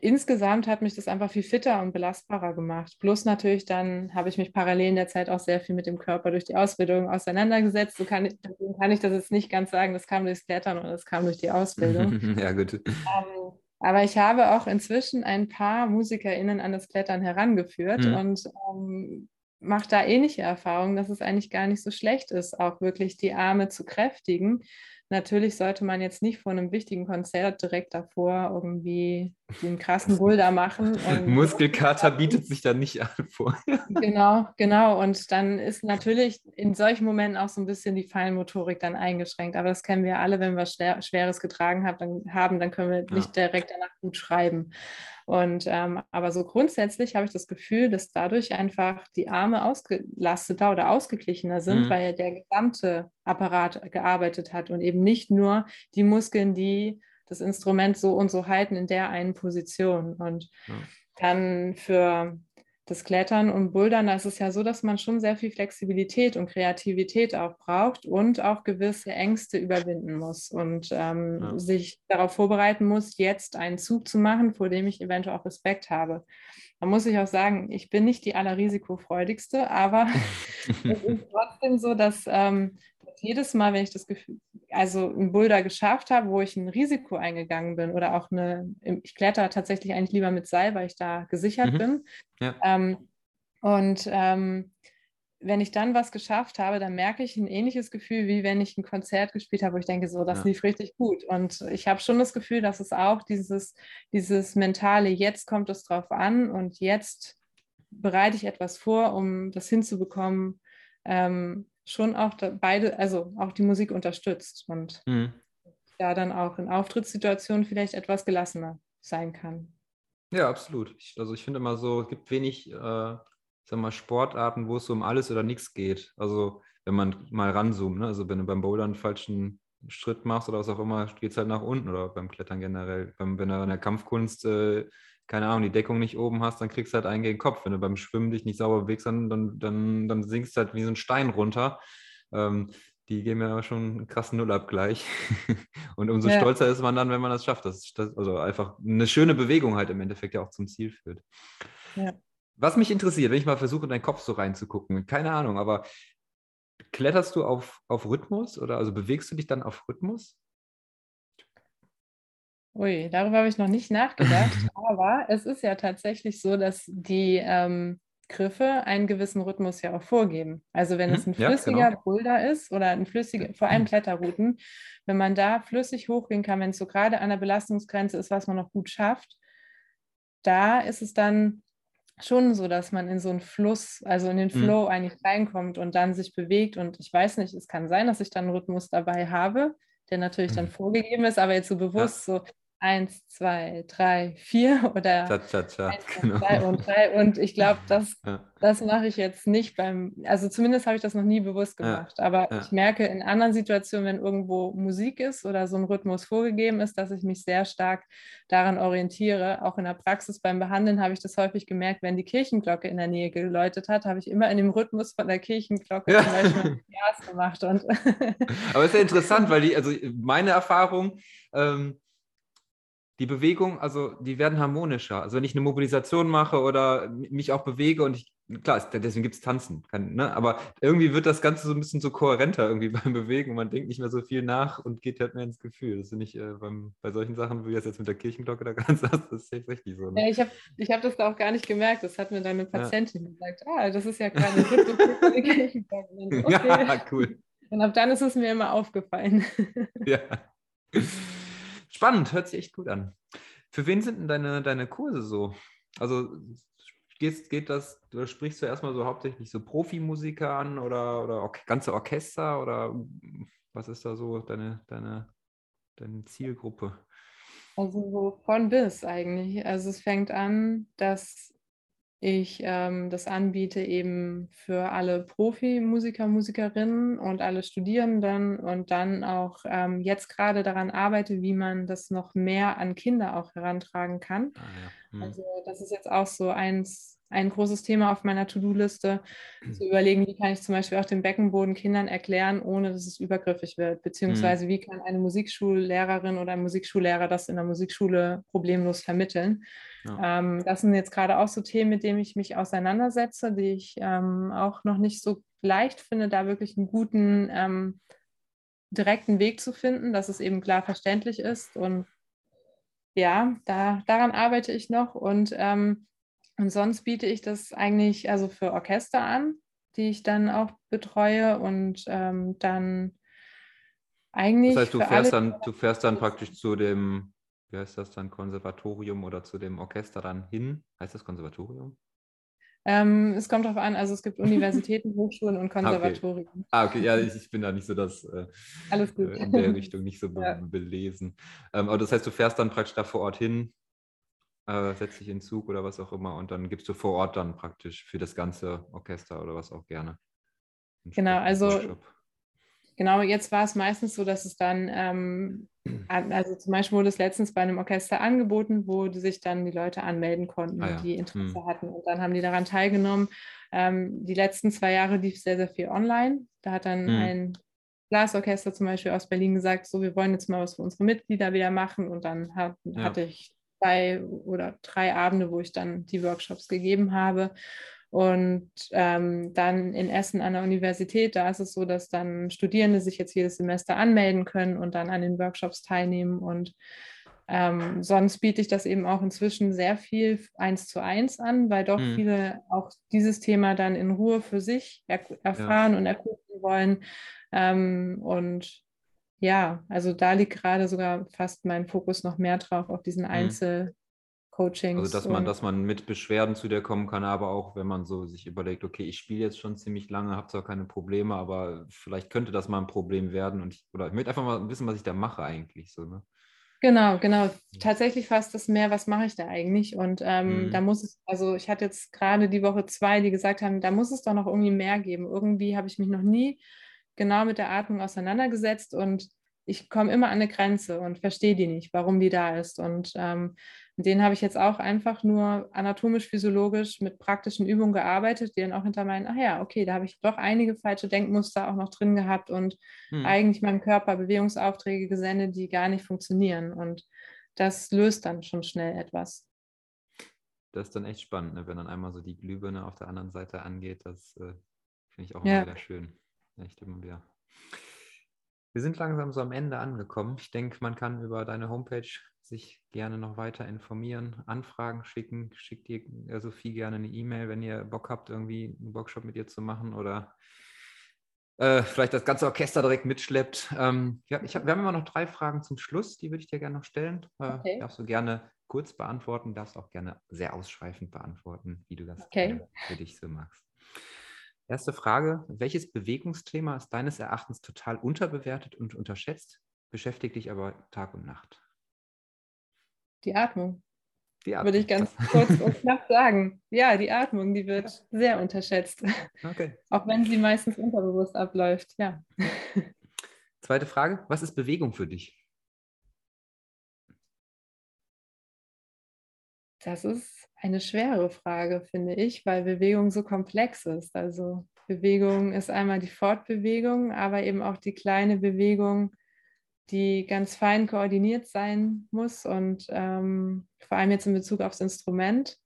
insgesamt hat mich das einfach viel fitter und belastbarer gemacht. Plus natürlich dann habe ich mich parallel in der Zeit auch sehr viel mit dem Körper durch die Ausbildung auseinandergesetzt. So kann ich, kann ich das jetzt nicht ganz sagen, das kam durchs Klettern und das kam durch die Ausbildung. ja, gut. Ähm, aber ich habe auch inzwischen ein paar MusikerInnen an das Klettern herangeführt mhm. und ähm, mache da ähnliche Erfahrungen, dass es eigentlich gar nicht so schlecht ist, auch wirklich die Arme zu kräftigen Natürlich sollte man jetzt nicht vor einem wichtigen Konzert direkt davor irgendwie den krassen Boulder machen. Muskelkater bietet sich da nicht an vor. genau, genau. Und dann ist natürlich in solchen Momenten auch so ein bisschen die Feinmotorik dann eingeschränkt. Aber das kennen wir alle, wenn wir Schweres getragen haben, dann, können wir nicht direkt danach gut schreiben. Und ähm, aber so grundsätzlich habe ich das Gefühl, dass dadurch einfach die Arme ausgelasteter oder ausgeglichener sind, mhm. weil der gesamte Apparat gearbeitet hat und eben nicht nur die Muskeln, die das Instrument so und so halten in der einen Position. Und ja. dann für das Klettern und Bouldern, da ist es ja so, dass man schon sehr viel Flexibilität und Kreativität auch braucht und auch gewisse Ängste überwinden muss und ähm, ja. sich darauf vorbereiten muss, jetzt einen Zug zu machen, vor dem ich eventuell auch Respekt habe. Da muss ich auch sagen, ich bin nicht die allerrisikofreudigste, aber es ist trotzdem so, dass, ähm, dass jedes Mal, wenn ich das Gefühl, also einen Boulder geschafft habe, wo ich ein Risiko eingegangen bin oder auch eine, ich kletter tatsächlich eigentlich lieber mit Seil, weil ich da gesichert mhm. bin. Ja. Ähm, und ähm, wenn ich dann was geschafft habe, dann merke ich ein ähnliches Gefühl, wie wenn ich ein Konzert gespielt habe, wo ich denke, so, das ja. lief richtig gut. Und ich habe schon das Gefühl, dass es auch dieses, dieses mentale, jetzt kommt es drauf an und jetzt bereite ich etwas vor, um das hinzubekommen, ähm, schon auch da, beide, also auch die Musik unterstützt und mhm. da dann auch in Auftrittssituationen vielleicht etwas gelassener sein kann. Ja, absolut. Ich, also ich finde immer so, es gibt wenig, äh, sag mal, Sportarten, wo es so um alles oder nichts geht. Also wenn man mal ranzoomt, ne? also wenn du beim Bouldern einen falschen Schritt machst oder was auch immer, geht es halt nach unten oder beim Klettern generell. Wenn, wenn du in der Kampfkunst äh, keine Ahnung, die Deckung nicht oben hast, dann kriegst du halt einen gegen den Kopf. Wenn du beim Schwimmen dich nicht sauber bewegst, dann, dann, dann, dann sinkst du halt wie so ein Stein runter. Ähm, die geben ja schon einen krassen Nullabgleich. Und umso ja. stolzer ist man dann, wenn man das schafft. Das, das, also einfach eine schöne Bewegung halt im Endeffekt ja auch zum Ziel führt. Ja. Was mich interessiert, wenn ich mal versuche, in deinen Kopf so reinzugucken, keine Ahnung, aber kletterst du auf, auf Rhythmus oder also bewegst du dich dann auf Rhythmus? Ui, darüber habe ich noch nicht nachgedacht, aber es ist ja tatsächlich so, dass die ähm, Griffe einen gewissen Rhythmus ja auch vorgeben. Also wenn es mhm, ein flüssiger ja, genau. Boulder ist oder ein flüssiger, vor allem Kletterrouten, wenn man da flüssig hochgehen kann, wenn es so gerade an der Belastungsgrenze ist, was man noch gut schafft, da ist es dann schon so, dass man in so einen Fluss, also in den Mhm. Flow eigentlich reinkommt und dann sich bewegt. Und ich weiß nicht, es kann sein, dass ich dann einen Rhythmus dabei habe, der natürlich dann Mhm. vorgegeben ist, aber jetzt so bewusst so eins, zwei, drei, vier oder Cha, cha, cha. eins, zwei, Genau. drei und drei. Und ich glaube, das, Ja. das mache ich jetzt nicht beim, also zumindest habe ich das noch nie bewusst Ja, gemacht. Aber ja. ich merke in anderen Situationen, wenn irgendwo Musik ist oder so ein Rhythmus vorgegeben ist, dass ich mich sehr stark daran orientiere. Auch in der Praxis beim Behandeln habe ich das häufig gemerkt, wenn die Kirchenglocke in der Nähe geläutet hat, habe ich immer in dem Rhythmus von der Kirchenglocke Ja. zum Beispiel Gas gemacht. Und Aber es ist ja interessant, weil die, also meine Erfahrung, ähm, die Bewegung, also die werden harmonischer. Also wenn ich eine Mobilisation mache oder mich auch bewege und ich, klar, es- deswegen gibt es Tanzen, kann, ne? aber irgendwie wird das Ganze so ein bisschen so kohärenter irgendwie beim Bewegen. Man denkt nicht mehr so viel nach und geht halt mehr ins Gefühl. Das finde ich äh, beim, bei solchen Sachen, wie das jetzt mit der Kirchenglocke da ganz das ist echt richtig so. Ne? Ja, ich habe ich hab das da auch gar nicht gemerkt. Das hat mir dann eine Patientin gesagt. Ah, das ist ja gerade ein Rhythmus von der Kirchenglocke. Okay. Ja, cool. Und ab dann ist es mir immer aufgefallen. Ja. Spannend, hört sich echt gut an. Für wen sind denn deine, deine Kurse so? Also geht, geht das, du sprichst du erstmal so hauptsächlich so Profimusiker an oder, oder ganze Orchester oder was ist da so deine, deine, deine Zielgruppe? Also so von bis eigentlich. Also es fängt an, dass ich ähm, das anbiete eben für alle Profimusiker, Musikerinnen und alle Studierenden und dann auch ähm, jetzt gerade daran arbeite, wie man das noch mehr an Kinder auch herantragen kann. Ah, ja. Hm. Also das ist jetzt auch so eins, ein großes Thema auf meiner To-Do-Liste, zu überlegen, wie kann ich zum Beispiel auch den Beckenboden Kindern erklären, ohne dass es übergriffig wird, beziehungsweise wie kann eine Musikschullehrerin oder ein Musikschullehrer das in der Musikschule problemlos vermitteln. Ja. Ähm, das sind jetzt gerade auch so Themen, mit denen ich mich auseinandersetze, die ich ähm, auch noch nicht so leicht finde, da wirklich einen guten, ähm, direkten Weg zu finden, dass es eben klar verständlich ist und ja, da, daran arbeite ich noch und, ähm, und sonst biete ich das eigentlich also für Orchester an, die ich dann auch betreue und ähm, dann eigentlich. Das heißt, du fährst, alle- dann, du fährst dann praktisch zu dem, wie heißt das dann, Konservatorium oder zu dem Orchester dann hin? Heißt das Konservatorium? Ähm, es kommt darauf an, also es gibt Universitäten, Hochschulen und Konservatorien. Ah, okay, ja, ich, ich bin da nicht so das äh, Alles gut. äh, in der Richtung nicht so be Ja. belesen. Ähm, aber das heißt, du fährst dann praktisch da vor Ort hin, äh, setzt dich in Zug oder was auch immer und dann gibst du vor Ort dann praktisch für das ganze Orchester oder was auch gerne. Genau, also- Workshop. Genau, jetzt war es meistens so, dass es dann, ähm, also zum Beispiel wurde es letztens bei einem Orchester angeboten, wo die sich dann die Leute anmelden konnten, Ah ja, die Interesse hm. hatten. Und dann haben die daran teilgenommen. Ähm, die letzten zwei Jahre lief sehr, sehr viel online. Da hat dann Hm. ein Blasorchester zum Beispiel aus Berlin gesagt, so, wir wollen jetzt mal was für unsere Mitglieder wieder machen. Und dann hat, Ja. hatte ich zwei oder drei Abende, wo ich dann die Workshops gegeben habe. Und ähm, dann in Essen an der Universität, da ist es so, dass dann Studierende sich jetzt jedes Semester anmelden können und dann an den Workshops teilnehmen. Und ähm, sonst biete ich das eben auch inzwischen sehr viel eins zu eins an, weil doch Mhm. viele auch dieses Thema dann in Ruhe für sich er erfahren und erkunden wollen. Ähm, und ja, also da liegt gerade sogar fast mein Fokus noch mehr drauf auf diesen Einzelcoachings. Also, dass man, dass man mit Beschwerden zu dir kommen kann, aber auch, wenn man so sich überlegt, okay, ich spiele jetzt schon ziemlich lange, habe zwar keine Probleme, aber vielleicht könnte das mal ein Problem werden und ich, oder ich möchte einfach mal wissen, was ich da mache eigentlich. So, ne? Genau, genau. Tatsächlich fast das mehr, was mache ich da eigentlich? Und ähm, Mhm. da muss es, also ich hatte jetzt gerade die Woche zwei, die gesagt haben, da muss es doch noch irgendwie mehr geben. Irgendwie habe ich mich noch nie genau mit der Atmung auseinandergesetzt und ich komme immer an eine Grenze und verstehe die nicht, warum die da ist. Und ähm, denen habe ich jetzt auch einfach nur anatomisch-physiologisch mit praktischen Übungen gearbeitet, die dann auch hinter meinen, ach ja, okay, da habe ich doch einige falsche Denkmuster auch noch drin gehabt und Hm. eigentlich meinem Körper Bewegungsaufträge gesendet, die gar nicht funktionieren. Und das löst dann schon schnell etwas. Das ist dann echt spannend, ne? wenn dann einmal so die Glühbirne auf der anderen Seite angeht. Das äh, finde ich auch Ja. immer wieder schön. Echt immer wieder. Wir sind langsam so am Ende angekommen. Ich denke, man kann über deine Homepage sich gerne noch weiter informieren, Anfragen schicken. Schickt dir Sophie gerne eine E-Mail, wenn ihr Bock habt, irgendwie einen Workshop mit ihr zu machen oder äh, vielleicht das ganze Orchester direkt mitschleppt. Ähm, ja, ich hab, wir haben immer noch drei Fragen zum Schluss, die würde ich dir gerne noch stellen. Äh, Okay. Darfst du gerne kurz beantworten, darfst auch gerne sehr ausschweifend beantworten, wie du das okay. für dich so magst. Erste Frage: Welches Bewegungsthema ist deines Erachtens total unterbewertet und unterschätzt, beschäftigt dich aber Tag und Nacht? Die Atmung. Die Atmung. Würde ich ganz kurz und knapp sagen. Ja, die Atmung, die wird sehr unterschätzt. Okay. Auch wenn sie meistens unterbewusst abläuft, ja. Zweite Frage: Was ist Bewegung für dich? Das ist eine schwere Frage, finde ich, weil Bewegung so komplex ist. Also Bewegung ist einmal die Fortbewegung, aber eben auch die kleine Bewegung, die ganz fein koordiniert sein muss und ähm, vor allem jetzt in Bezug aufs Instrument.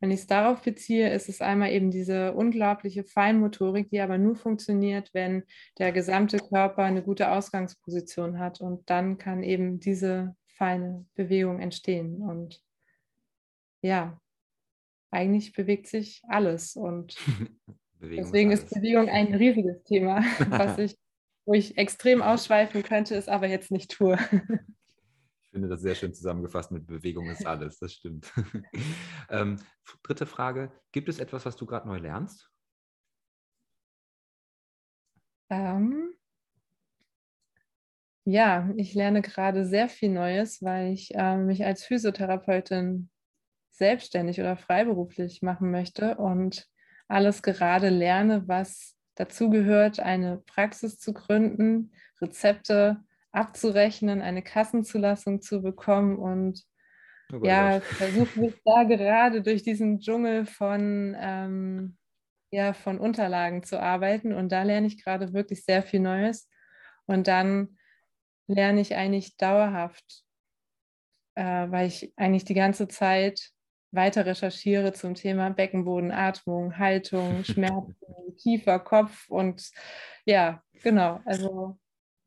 Wenn ich es darauf beziehe, ist es einmal eben diese unglaubliche Feinmotorik, die aber nur funktioniert, wenn der gesamte Körper eine gute Ausgangsposition hat und dann kann eben diese feine Bewegung entstehen. Und ja, eigentlich bewegt sich alles und deswegen ist, ist Bewegung ein riesiges Thema, was ich, wo ich extrem ausschweifen könnte, es aber jetzt nicht tue. Ich finde das sehr schön zusammengefasst mit Bewegung ist alles, das stimmt. ähm, dritte Frage, gibt es etwas, was du gerade neu lernst? Ähm, ja, ich lerne gerade sehr viel Neues, weil ich äh, mich als Physiotherapeutin selbstständig oder freiberuflich machen möchte und alles gerade lerne, was dazugehört, eine Praxis zu gründen, Rezepte abzurechnen, eine Kassenzulassung zu bekommen und oh ja, versuche mich da gerade durch diesen Dschungel von, ähm, ja, von Unterlagen zu arbeiten und da lerne ich gerade wirklich sehr viel Neues und dann lerne ich eigentlich dauerhaft, äh, weil ich eigentlich die ganze Zeit weiter recherchiere zum Thema Beckenboden, Atmung, Haltung, Schmerzen, Kiefer, Kopf und ja, genau. Also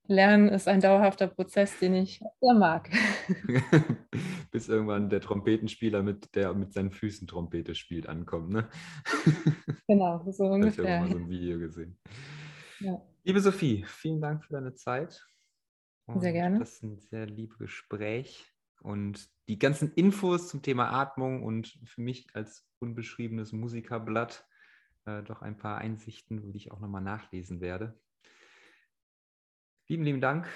Lernen ist ein dauerhafter Prozess, den ich sehr mag. Bis irgendwann der Trompetenspieler, mit, der mit seinen Füßen Trompete spielt, ankommt. Ne? Genau, so ungefähr. Ich habe mal so ein Video gesehen. Ja. Liebe Sophie, vielen Dank für deine Zeit. Und sehr gerne. Das ist ein sehr liebes Gespräch. Und die ganzen Infos zum Thema Atmung und für mich als unbeschriebenes Musikerblatt äh, doch ein paar Einsichten, die ich auch nochmal nachlesen werde. Vielen lieben Dank